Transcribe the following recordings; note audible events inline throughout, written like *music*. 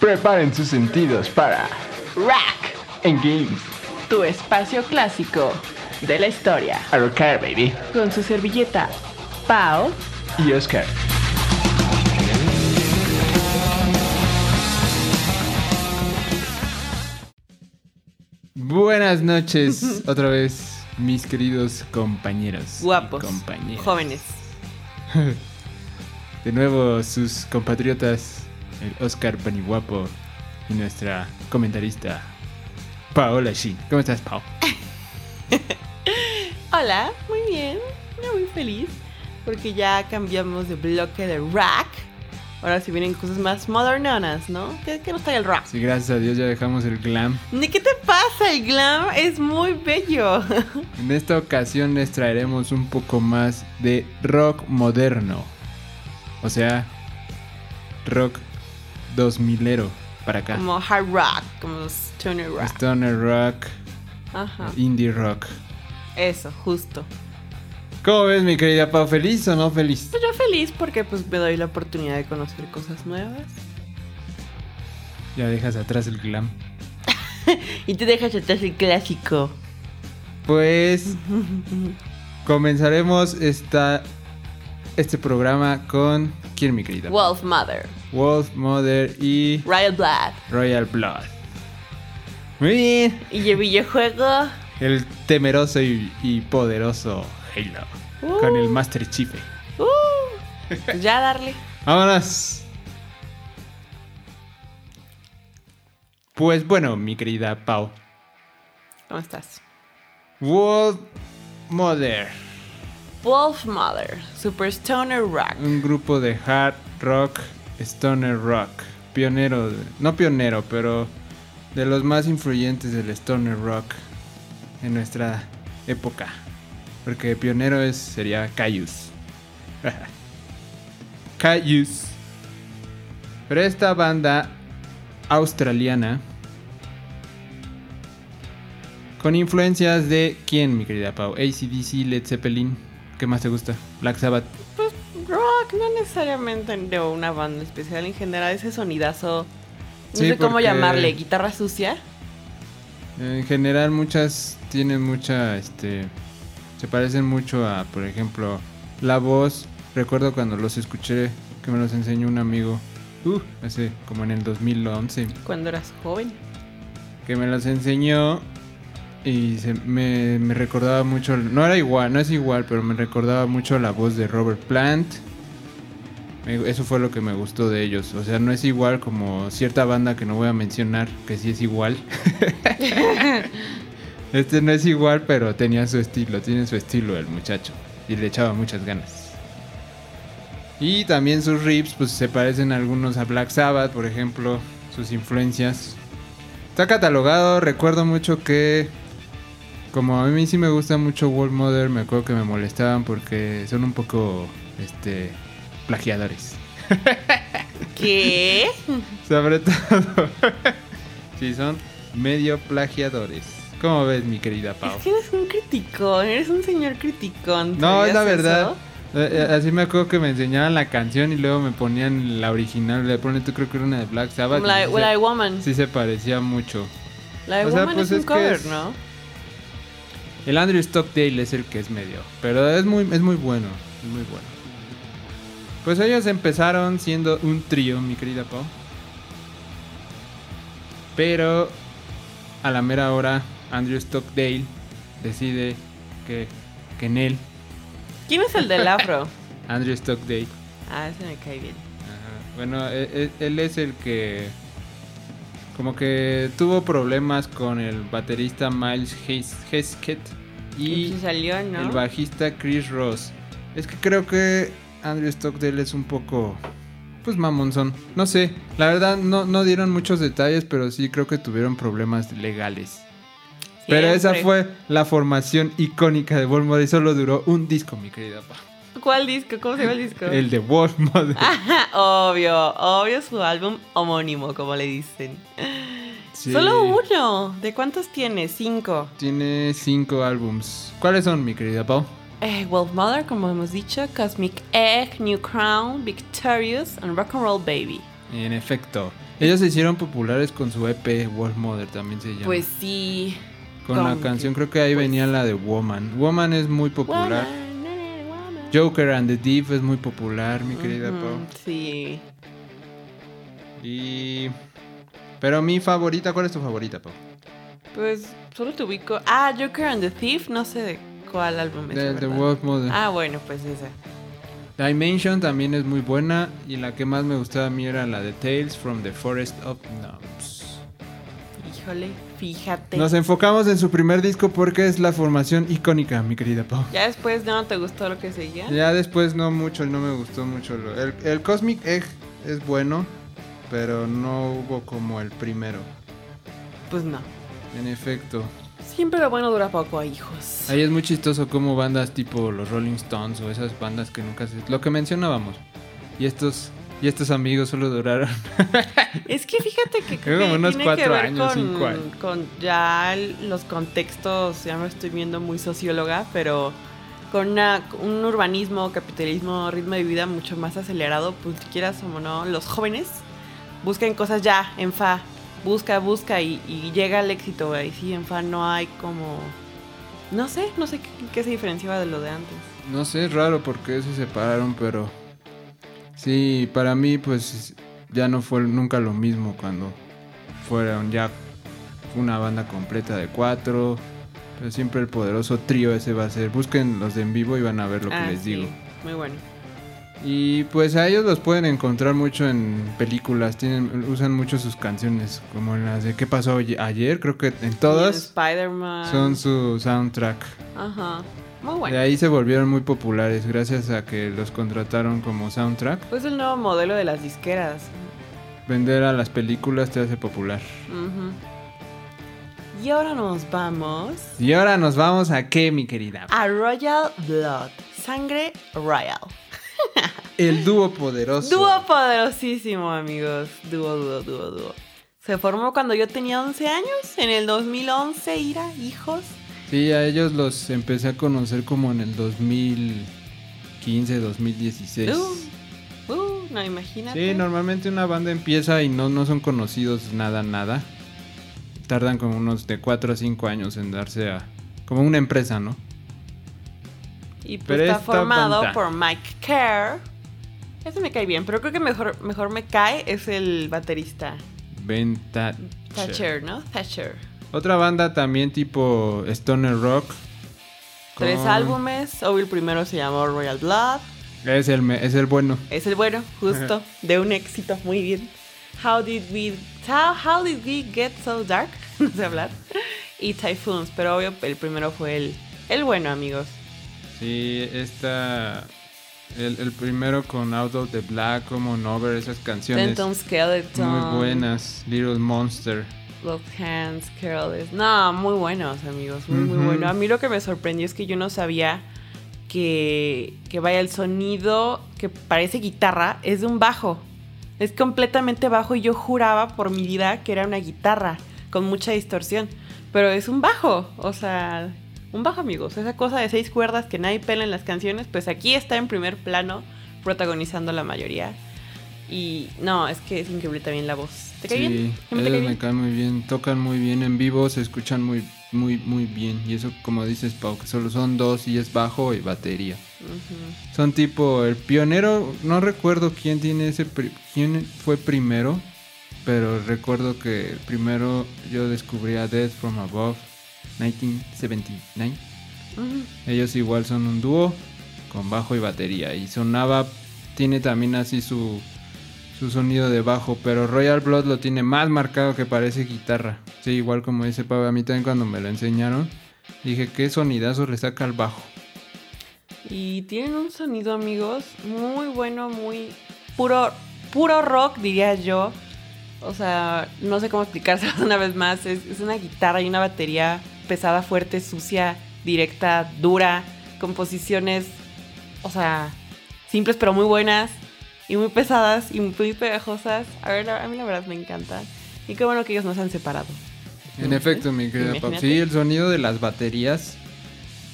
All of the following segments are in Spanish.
Preparen sus sentidos para Rack, En Games. tu espacio clásico de la historia. A rocar, baby. Con su servilleta Pau. Y Oscar. Buenas noches, *laughs* otra vez, mis queridos compañeros. Guapos. Compañeras. Jóvenes. *laughs* De nuevo, sus compatriotas, el Oscar Paniguapo y nuestra comentarista, Paola Shin. ¿Cómo estás, Pao? *laughs* Hola, muy bien. Muy feliz. Porque ya cambiamos de bloque de rack. Ahora sí vienen cosas más modernonas, ¿no? ¿Qué, qué nos trae el rock? Sí, gracias a Dios ya dejamos el glam. ¿De qué te pasa? El glam es muy bello. *laughs* En esta ocasión les traeremos un poco más de rock moderno. O sea, rock 2000ero para acá. Como hard rock, como stoner rock. Stoner rock, Ajá. indie rock. Eso, justo. ¿Cómo ves, mi querida Pau? ¿Feliz o no feliz? Pues yo feliz porque pues me doy la oportunidad de conocer cosas nuevas. Ya dejas atrás el glam. *laughs* Y te dejas atrás el clásico. Pues *laughs* comenzaremos esta, este programa con ¿quién, mi querida? Wolf Mother. Wolf Mother y Royal Blood. Royal Blood. Muy bien. Y el videojuego. El temeroso y, y poderoso Halo. Uh. Con el Master Chief. Uh, pues ya darle. *laughs* Vámonos. Pues bueno, mi querida Pau. ¿Cómo estás? Wolf Mother. Wolf Mother. Super Stoner Rock. Un grupo de hard rock, stoner rock. Pionero, no pionero, pero de los más influyentes del stoner rock en nuestra época. Porque pionero es, sería Caius. *laughs* Caius. Pero esta banda australiana con influencias de quién, mi querida Pau? ACDC, Led Zeppelin. ¿Qué más te gusta? Black Sabbath. Rock, no necesariamente de una banda especial. En general, ese sonidazo. No Sí, sé cómo llamarle. Guitarra sucia. En general muchas tienen mucha, este, se parecen mucho a, por ejemplo, la voz. Recuerdo cuando los escuché que me los enseñó un amigo, uh, hace como en el 2011, Cuando eras joven. que me los enseñó y se- me, me recordaba mucho, no era igual, no es igual, pero me recordaba mucho la voz de Robert Plant. Me- Eso fue lo que me gustó de ellos. O sea, no es igual como cierta banda que no voy a mencionar, que sí es igual. *laughs* este no es igual, pero tenía su estilo, tiene su estilo el muchacho. Y le echaba muchas ganas. Y también sus riffs, pues se parecen algunos a Black Sabbath, por ejemplo, sus influencias. Está catalogado, recuerdo mucho que como a mí sí me gusta mucho World Mother, me acuerdo que me molestaban porque son un poco este plagiadores. *laughs* ¿Qué? Sobre todo. *laughs* sí, son medio plagiadores. ¿Cómo ves, mi querida Pau? Es que eres un criticón, eres un señor criticón. No, es la ¿sabías verdad. eso? Eh, eh, Así me acuerdo que me enseñaban la canción y luego me ponían la original. Le ponen, tú creo que era una de Black Sabbath. se, Woman. sí se parecía mucho. La de o sea, Woman pues es un es que cover, es- ¿no? El Andrew Stockdale es el que es medio. Pero es muy, es muy bueno. Es muy bueno. Pues ellos empezaron siendo un trío, mi querida Pau. Pero a la mera hora, Andrew Stockdale decide que, que en él, ¿Quién es el del afro? *laughs* Andrew Stockdale, ah, ese me cae bien. Ajá. Bueno, e- e- él, es el que como que tuvo problemas con el baterista Miles Hes- Hesketh Y el bajista Chris Ross. Es que creo que Andrew Stockdale es un poco pues mamonzón. No sé, la verdad no, no dieron muchos detalles, pero sí creo que tuvieron problemas legales. Pero esa fue la formación icónica de Wolf y solo duró un disco, mi querida Pa. ¿Cuál disco? ¿Cómo se llama el disco? El de Wolf Mother. *laughs* Ajá, obvio, obvio su álbum homónimo, como le dicen. Sí. Solo uno. ¿De cuántos tiene? Cinco. Tiene cinco álbums. ¿Cuáles son, mi querida Pau? Eh, Wolf Mother, como hemos dicho, Cosmic Egg, New Crown, Victorious and Rock and Roll Baby. En efecto. Ellos se hicieron populares con su EP Wolf Mother, también se llama. Pues sí. con la canción, creo que ahí pues- venía la de Woman. Woman es muy popular. Woman. Joker and the Thief es muy popular, mi querida Pau. Sí. Y. Pero mi favorita, ¿cuál es tu favorita, Pau? Pues solo te ubico. Ah, Joker and the Thief, no sé de cuál álbum es. De, verdad. Wolf Mother. Ah, bueno, pues esa. Dimension también es muy buena. Y la que más me gustaba a mí era la de Tales from the Forest of Gnomes. Híjole, fíjate. Nos enfocamos en su primer disco porque es la formación icónica, mi querida Pau. Ya después no te gustó lo que seguía. Ya después no mucho, no me gustó mucho. lo- el, el Cosmic Egg es bueno, pero no hubo como el primero. Pues no. En efecto. Siempre lo bueno dura poco, hijos. Ahí es muy chistoso como bandas tipo los Rolling Stones o esas bandas que nunca se... Lo que mencionábamos. Y estos, y estos amigos solo duraron. *laughs* Es que fíjate que *laughs* Creo como unos tiene cuatro que ver años, con, cinco años. con ya los contextos, ya me estoy viendo muy socióloga, pero con una- un urbanismo, capitalismo, ritmo de vida mucho más acelerado, pues quieras o no, los jóvenes buscan cosas ya, en fa, busca, busca y, y llega al éxito, güey. Sí, en fa no hay como... No sé, no sé qué, qué se diferenciaba de lo de antes. No sé, es raro porque se separaron, pero... Sí, para mí pues ya no fue nunca lo mismo cuando fueron ya una banda completa de cuatro. Pero siempre el poderoso trío ese va a ser. Busquen los de en vivo y van a ver lo que Ah, les sí, digo. Muy bueno. Y pues a ellos los pueden encontrar mucho en películas, tienen usan mucho sus canciones, como en las de ¿Qué pasó ayer? Creo que en todas Spider-Man. son su soundtrack. Ajá. Muy bueno. De ahí se volvieron muy populares gracias a que los contrataron como soundtrack. Pues el nuevo modelo de las disqueras. Vender a las películas te hace popular. Y ahora nos vamos Y ahora nos vamos a qué, mi querida. a Royal Blood. Sangre Royal. *laughs* El dúo poderoso. Dúo poderosísimo, amigos. Dúo, dúo, dúo, dúo. Se formó cuando yo tenía 11 años, en el 2011, Ira, hijos. Sí, a ellos los empecé a conocer como en el 2015, 2016. Uh, uh, no, imagínate. Sí, normalmente una banda empieza y no, no son conocidos nada, nada. Tardan como unos de 4 a 5 años en darse a... Como una empresa, ¿no? Y pues Pero está formado banda- por Mike Kerr. Ese me cae bien, pero creo que mejor, mejor me cae es el baterista. Ben Thatcher. Thatcher, ¿no? Thatcher. Otra banda también tipo Stoner Rock. Tres álbumes. Obvio, el primero se llamó Royal Blood. Es el, es el bueno. Es el bueno, justo, de un éxito. Muy bien. How did we, how, how did we get so dark? *laughs* no sé hablar. Y Typhoons, pero obvio, el primero fue el, el bueno, amigos. Sí, esta... El, el primero con Out of the Black, como Over, esas canciones Denton Skeleton. muy buenas. Little Monster. Love Hands, Careless. No, muy buenos, amigos. Muy, muy bueno. A mí lo que me sorprendió es que yo no sabía que, que vaya el sonido que parece guitarra es de un bajo. Es completamente bajo y yo juraba por mi vida que era una guitarra con mucha distorsión. Pero es un bajo. O sea, un bajo, amigos. Esa cosa de seis cuerdas que nadie pela en las canciones, pues aquí está en primer plano, protagonizando la mayoría. Y no, es que es increíble también la voz. ¿Te cae sí, bien? ¿A mí te cae me caen muy bien, tocan muy bien en vivo, se escuchan muy, muy, muy bien. Y eso, como dices, Pau, que solo son dos y es bajo y batería. Son tipo el pionero, no recuerdo quién tiene ese, quién fue primero, pero recuerdo que primero yo descubrí a Death from Above 1979. Ujú. Ellos igual son un dúo con bajo y batería y sonaba, tiene también así su, su sonido de bajo, pero Royal Blood lo tiene más marcado que parece guitarra. Sí, igual como dice Pau, a mí también cuando me lo enseñaron, dije, ¿qué sonidazo le saca al bajo? Y tienen un sonido, amigos, muy bueno, muy puro, puro rock, diría yo. O sea, no sé cómo explicárselo *laughs* una vez más. Es, es una guitarra y una batería pesada, fuerte, sucia, directa, dura, composiciones, o sea, simples pero muy buenas y muy pesadas y muy pegajosas. A ver, a mí la verdad me encanta. Y qué bueno que ellos no se han separado. En ¿No efecto, mi querida Pau. Imagínate. Sí, el sonido de las baterías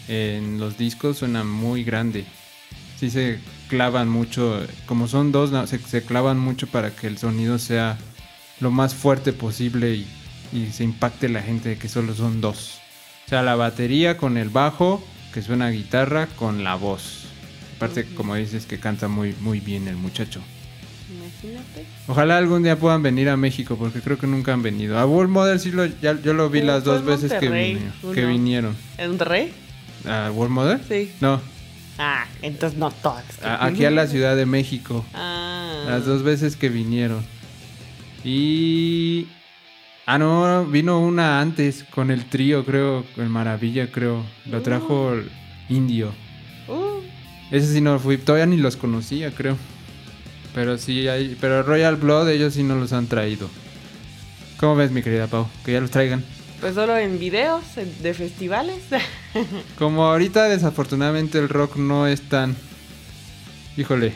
en los discos suena muy grande. Sí se clavan mucho, como son dos, se, se clavan mucho para que el sonido sea lo más fuerte posible y, y se impacte la gente de que solo son dos. O sea, la batería con el bajo, que suena a guitarra, con la voz. Aparte, como dices, que canta muy, muy bien el muchacho. Imagínate. Ojalá algún día puedan venir a México, porque creo que nunca han venido. A World Model sí lo, ya, yo lo vi Uh, las dos veces que, que vinieron. ¿En Monterrey? ¿A World Model? Sí. No, Ah, entonces no todas. aquí a la Ciudad de México. Ah. Las dos veces que vinieron. Y... Ah, no, vino una antes con el trío, creo, el Maravilla, creo. Lo trajo el Indio. Uh, Ese sí no fui, todavía ni los conocía, creo. Pero sí, hay, pero Royal Blood ellos sí no los han traído. ¿Cómo ves, mi querida Pau? Que ya los traigan. pues solo en videos de festivales. *laughs* Como ahorita desafortunadamente el rock no es tan... Híjole,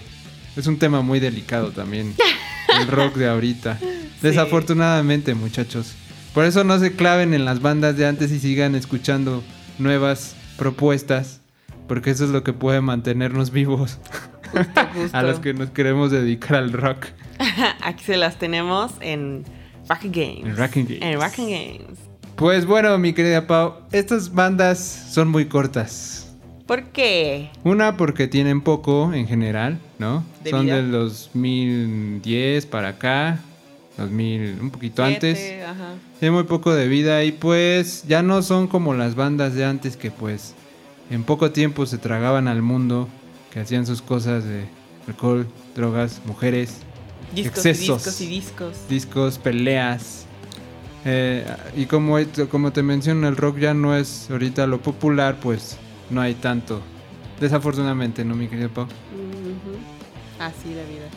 es un tema muy delicado también. *laughs* El rock de ahorita. Desafortunadamente, muchachos. Por eso no se claven en las bandas de antes y sigan escuchando nuevas propuestas. Porque eso es lo que puede mantenernos vivos Justo. *laughs* a los que nos queremos dedicar al rock. *laughs* Aquí se las tenemos en Rock Games. En Rock Games. En Rock Games. Pues bueno, mi querida Pau, estas bandas son muy cortas. ¿Por qué? Una porque tienen poco en general, ¿no? De Son vida. del 2010 para acá, 2000, un poquito antes. Ajá. Tiene muy poco de vida y pues ya no son como las bandas de antes que pues en poco tiempo se tragaban al mundo, que hacían sus cosas de alcohol, drogas, mujeres, Discos y Excesos. discos y discos. discos, peleas. Eh, y como, como te menciono, el rock ya no es ahorita lo popular, pues no hay tanto. Desafortunadamente, ¿no, mi querido Pau? Así la vida.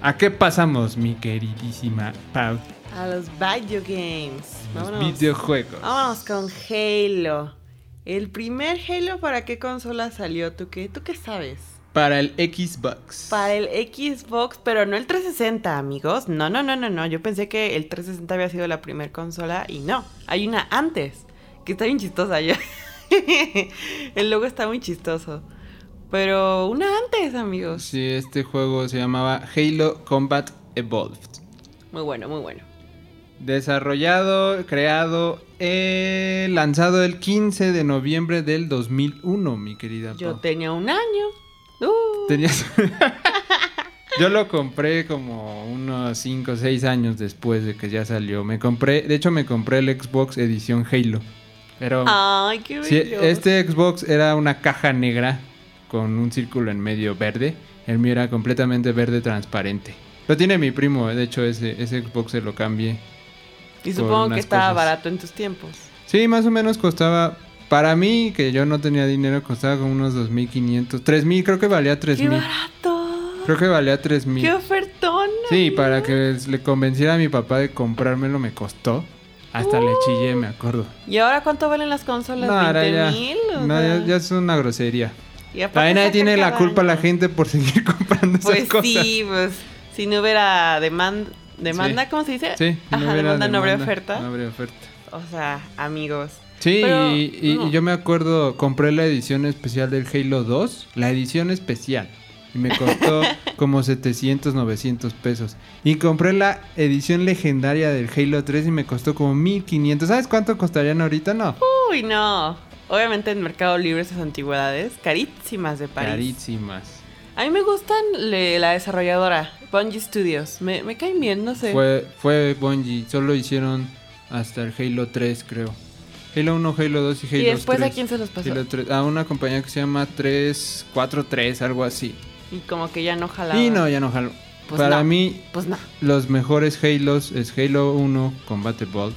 ¿A qué pasamos, mi queridísima Pau? A los video games. Los Vámonos. videojuegos. Vámonos con Halo. El primer Halo, ¿para qué consola salió? ¿Tú qué? ¿Tú qué sabes? Para el Xbox. Para el Xbox, pero no el 360, amigos. No, no, no, no, no. Yo pensé que el 360 había sido la primera consola y no. Hay una antes, que está bien chistosa ya. *laughs* el logo está muy chistoso. Pero una antes, amigos. Sí, este juego se llamaba Halo Combat Evolved. Muy bueno, muy bueno. Desarrollado, creado, eh, lanzado el 15 de noviembre del 2001, mi querida Yo Pau. tenía un año. Uh, Tenías... *laughs* Yo lo compré como unos 5 o 6 años después de que ya salió. Me compré, de hecho me compré el Xbox edición Halo. Pero Ay, qué este Xbox era una caja negra con un círculo en medio verde. El mío era completamente verde transparente. Lo tiene mi primo, de hecho ese, ese Xbox se lo cambié. Y supongo que estaba cosas. barato en tus tiempos. Sí, más o menos costaba, para mí, que yo no tenía dinero, costaba como unos 2.500. 3.000, creo que valía ¡Qué 3.000. barato! Creo que valía 3.000. ¡Qué ofertón! Sí, para que le convenciera a mi papá de comprármelo me costó. Hasta le chillé, me acuerdo. ¿Y ahora cuánto valen las consolas? No, ahora ¿20 ya, mil? No, ya, es una grosería. y También tiene la culpa la gente por seguir *laughs* comprando esas Pues cosas. sí, pues si no hubiera demanda, demanda Sí. ¿cómo se dice? Sí, si Ajá, no hubiera demanda, no habría demanda, oferta. No habría oferta. O sea, amigos. Sí, Pero, y, y- no. y yo me acuerdo, compré la edición especial del Halo 2, la edición especial. Y me costó *laughs* como 700, 900 pesos. Y compré la edición legendaria del Halo 3 y me costó como 1500. ¿Sabes cuánto costarían ahorita? No. Uy, no. Obviamente en Mercado Libre esas antigüedades, carísimas de París. Carísimas. A mí me gustan le- la desarrolladora, Bungie Studios. Me, me caen bien, no sé. Fue, fue Bungie, solo hicieron hasta el Halo 3, creo. Halo 1, Halo 2 y Halo y después 3. a quién se los pasó. Halo 3, a una compañía que se llama 343, algo así. Y como que ya no jalaba. Y no, ya no jalo. Pues Para no. mí, Pues no. los mejores Halos es Halo 1 Combat Evolved.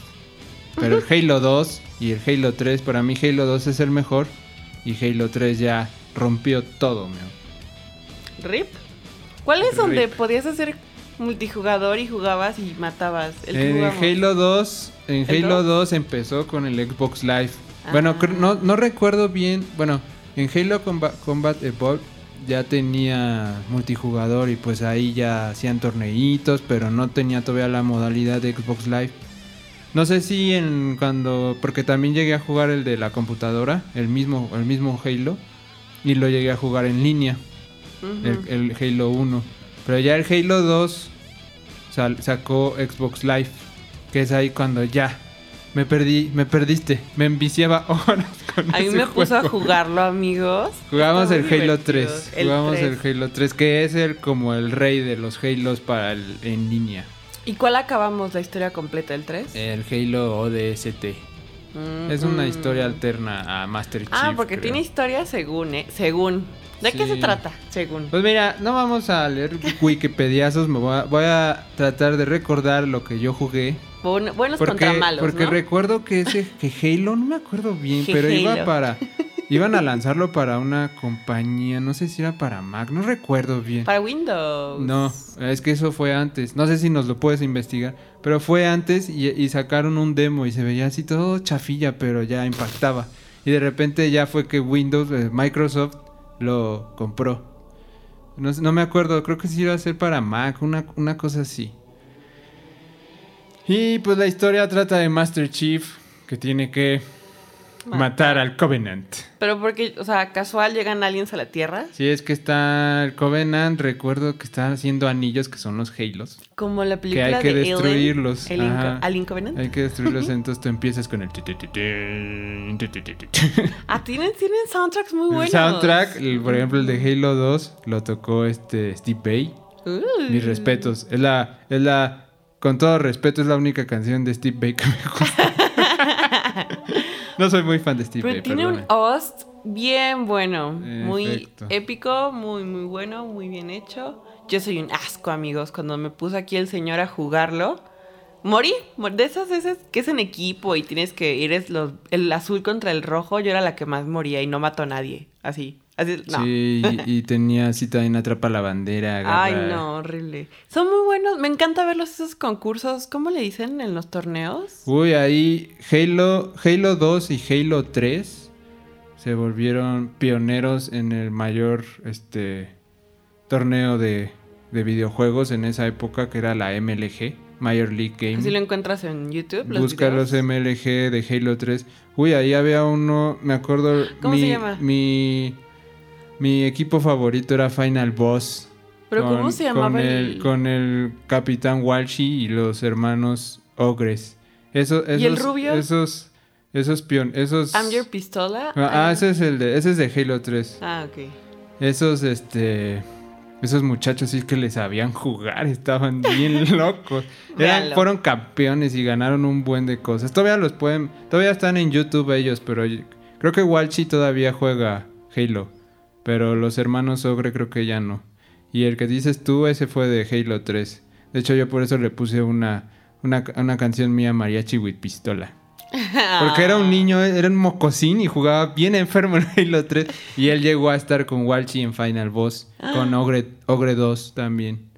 Pero el *laughs* Halo 2 y el Halo 3, para mí Halo 2 es el mejor. Y Halo 3 ya rompió todo, meu. ¿Rip? ¿Cuál es donde Rip. podías hacer multijugador y jugabas y matabas? El En. Halo 2, en ¿El Halo dos? 2 empezó con el Xbox Live. Bueno, Ah. no, no recuerdo bien. Bueno, en Halo Comba- Combat Evolved ya tenía multijugador y pues ahí ya hacían torneitos, pero no tenía todavía la modalidad de Xbox Live. No sé si en cuando porque también llegué a jugar el de la computadora, el mismo el mismo Halo y lo llegué a jugar en línea El, el Halo 1. Pero ya el Halo 2 sal- sacó Xbox Live, que es ahí cuando ya me perdí, me perdiste, me enviciaba *laughs* horas con A mí ese me puso a jugarlo, amigos. Jugamos el Halo divertido. 3, jugamos el 3. Halo 3, que es el como el rey de los Halos para el en línea. ¿Y cuál acabamos la historia completa del 3? El Halo ODST. Es una historia alterna a Master Chief. Ah, porque creo. tiene historia según, ¿eh? Según. ¿De qué se trata? Según. Pues mira, no vamos a leer Wikipediazos, me voy a, voy a tratar de recordar lo que yo jugué. Buen- buenos Porque, contra malos, porque ¿no? recuerdo que ese que Halo, no me acuerdo bien, pero iba para *laughs* iban a lanzarlo para una compañía, no sé si era para Mac, no recuerdo bien. Para Windows. No, es que eso fue antes. No sé si nos lo puedes investigar. Pero fue antes y, y sacaron un demo y se veía así todo chafilla, pero ya impactaba. Y de repente ya fue que Windows, eh, Microsoft, lo compró. No, no me acuerdo, creo que sí iba a ser para Mac, una, una cosa así. Y pues la historia trata de Master Chief, que tiene que Matar. matar al Covenant. Pero porque, o sea, casual llegan aliens a la Tierra. Si es que está el Covenant, recuerdo que están haciendo anillos que son los Halos. Como la Que película hay que de destruirlos. Alien, Alien, Alien Covenant. Hay que destruirlos, entonces tú empiezas con el... Ah, tienen, tienen soundtracks muy El buenos. soundtrack, el- por ejemplo, el de Halo 2, lo tocó este Steve Bay. Uh. Mis respetos. Es la, es la, con todo respeto, es la única canción de Steve Bay que me gusta. *laughs* no soy muy fan de Steve Pero Bay, tiene un host bien bueno. Muy épico, muy, muy bueno, muy bien hecho. Yo soy un asco, amigos. Cuando me puso aquí el señor a jugarlo, morí. Mor- De esas veces que es en equipo y tienes que ir es los, el azul contra el rojo, yo era la que más moría y no mató a nadie. Así. Así, no. Sí, y, y *laughs* tenía así también atrapa la bandera. Ay, no, horrible. Son muy buenos. Me encanta verlos esos concursos. ¿Cómo le dicen en los torneos? Uy, ahí Halo, Halo 2 y Halo 3 se volvieron pioneros en el mayor este torneo de, de videojuegos en esa época que era la MLG, Major League Game. Así lo encuentras en YouTube. Los Busca videos? los MLG de Halo 3. Uy, ahí había uno, me acuerdo, ¿Cómo mi, se llama? Mi, mi equipo favorito era Final Boss. Pero con- ¿cómo se llamaba con el, el- con el Capitán Walshi y los hermanos Ogres. Eso, esos, ¿Y el rubio? Esos, esos pion, esos... I'm Your Pistola. Ah, ese es el de, ese es de Halo 3. Ah, ok. Esos, este... Esos muchachos sí que les sabían jugar, estaban bien *laughs* locos. Eran- fueron campeones y ganaron un buen de cosas. Todavía los pueden, todavía están en YouTube ellos, pero yo- creo que Walshi todavía juega Halo. Pero los hermanos Ogre creo que ya no. Y el que dices tú, ese fue de Halo 3. De hecho, yo por eso le puse una, una, una canción mía, Mariachi with Pistola. *laughs* Porque era un niño, era un mocosín y jugaba bien enfermo en Halo 3. Y él llegó a estar con Walchi en Final Boss, con Ogre, Ogre 2 también.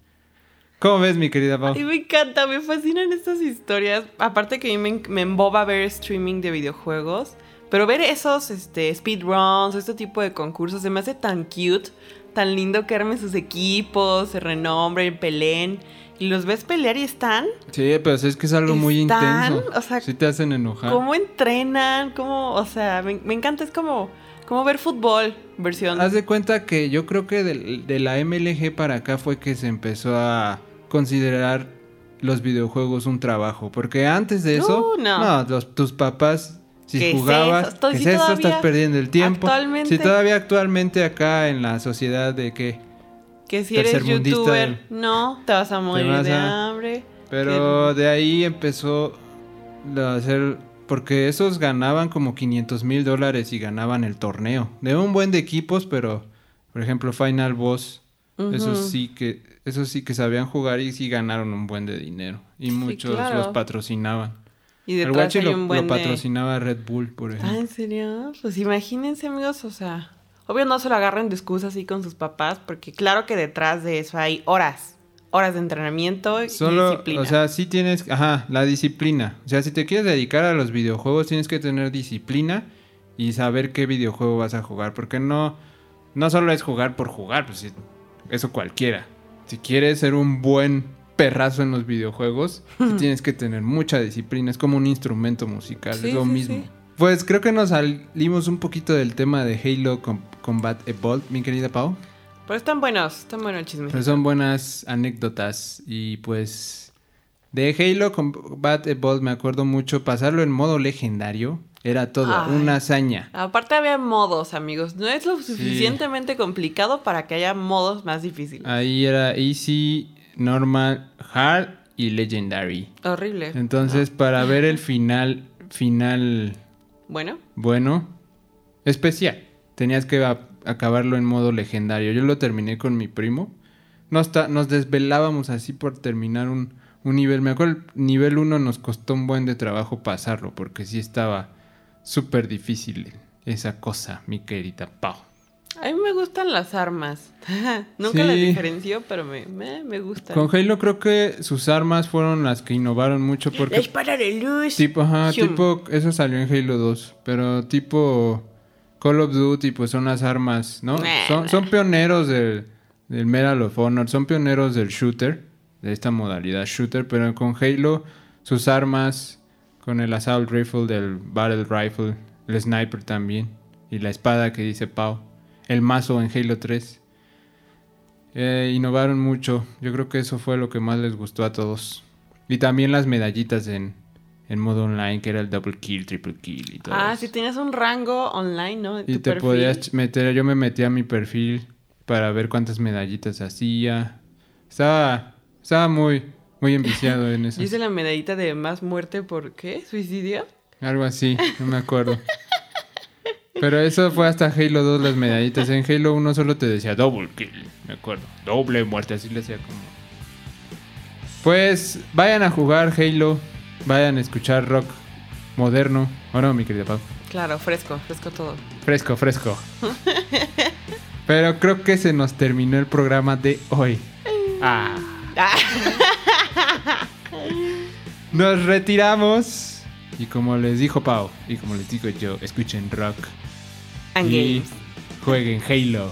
¿Cómo ves, mi querida Pau? Ay, me encanta, me fascinan estas historias. Aparte que a mí me, me emboba ver streaming de videojuegos. Pero ver esos este, speedruns, este tipo de concursos, se me hace tan cute, tan lindo que armen sus equipos, se renombren, peleen. Y los ves pelear y están. Sí, pero es que es algo muy intenso. o sea, sí te hacen enojar. ¿Cómo entrenan? ¿Cómo? O sea, me, me encanta, es como, como ver fútbol, versión. Haz de cuenta que yo creo que de, la MLG para acá fue que se empezó a considerar los videojuegos un trabajo. Porque antes de eso, Uh, no. los- tus papás, si ¿Qué es jugabas, ¿qué si es eso? Estás perdiendo el tiempo. actualmente- Si todavía actualmente acá en la sociedad de que... que si eres youtuber, del- no, te vas a morir vas de a- hambre. Pero de ahí empezó a hacer... Porque esos ganaban como 500 mil dólares y ganaban el torneo. De un buen de equipos, pero... Por ejemplo, Final Boss... Esos Ujú. sí que, esos sí que sabían jugar y sí ganaron un buen de dinero. Y Sí, muchos claro. los patrocinaban. Y El detrás hay lo, buen lo de- patrocinaba Red Bull, por Ah, ejemplo. ¿en serio? Pues imagínense, amigos, o sea, obvio no se lo agarren de excusa así con sus papás, porque claro que detrás de eso hay horas, horas de entrenamiento y Solo, disciplina. o sea, sí tienes, ajá, la disciplina. O sea, si te quieres dedicar a los videojuegos, tienes que tener disciplina y saber qué videojuego vas a jugar. Porque no, no solo es jugar por jugar, pues eso cualquiera. Si quieres ser un buen perrazo en los videojuegos, tienes que tener mucha disciplina. Es como un instrumento musical, Sí, es lo sí, mismo. sí. Pues creo que nos salimos un poquito del tema de Halo Com- Combat Evolved, mi querida Pau. Pero están buenos, están buenos el chisme. Pero son buenas anécdotas y pues De Halo Combat Evolved me acuerdo mucho pasarlo en modo legendario. Era todo, Ay. una hazaña. Aparte había modos, amigos. No es lo suficientemente complicado para que haya modos más difíciles. Ahí era Easy, Normal, Hard y Legendary. Horrible. Entonces, para ver el *laughs* final, final Bueno, bueno, especial, tenías que acabarlo en modo legendario. Yo lo terminé con mi primo. Nos, nos desvelábamos así por terminar un, un nivel. Me acuerdo, el nivel 1 nos costó un buen de trabajo pasarlo, porque sí estaba súper difícil esa cosa, mi querida Pau. A mí me gustan las armas. *laughs* Nunca Sí. las diferencio, pero me, me, me gustan. Con Halo creo que sus armas fueron las que innovaron mucho La porque espada de luz. tipo, ajá, tipo, eso salió en Halo 2, pero tipo Call of Duty, pues son las armas, ¿no? Nah, son, nah. son pioneros del, del Medal of Honor, son pioneros del shooter, de esta modalidad shooter, pero con Halo sus armas, con el Assault Rifle del Battle Rifle, el Sniper también, y la espada que dice Pau, el mazo en Halo 3. Eh, innovaron mucho. Yo creo que eso fue lo que más les gustó a todos. Y también las medallitas en, en modo online, que era el double kill, triple kill y todo. Ah, eso. si tenías un rango online, ¿no? Y te perfil. podías meter, yo me metía a mi perfil para ver cuántas medallitas hacía. Estaba, estaba muy, muy enviciado en eso. Yo hice la medallita de más muerte por ¿qué? ¿Suicidio? Algo así, no me acuerdo. *laughs* Pero eso fue hasta Halo 2 las medallitas. En Halo 1 solo te decía double kill, me acuerdo. Doble muerte, así le hacía como. Pues vayan a jugar Halo, vayan a escuchar rock moderno. ¿O no, mi querida Pau? Claro, fresco, fresco todo. Fresco, fresco. Pero creo que se nos terminó el programa de hoy. Ah. Ah, Nos retiramos. Y como les dijo Pau, y como les digo yo, escuchen rock. And y games. jueguen Halo.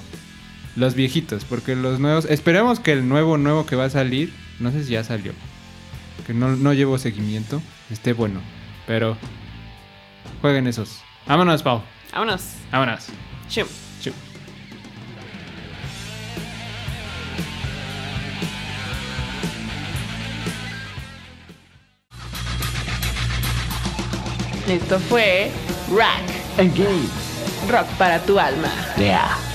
Los viejitos, porque los nuevos. Esperemos que el nuevo, nuevo que va a salir. No sé si ya salió. Que no, no llevo seguimiento. Esté bueno. Pero. Jueguen esos. Vámonos, Pau. Vámonos. Vámonos. Shum. Chu. Esto fue Rack. And games. Rock para tu alma. Yeah.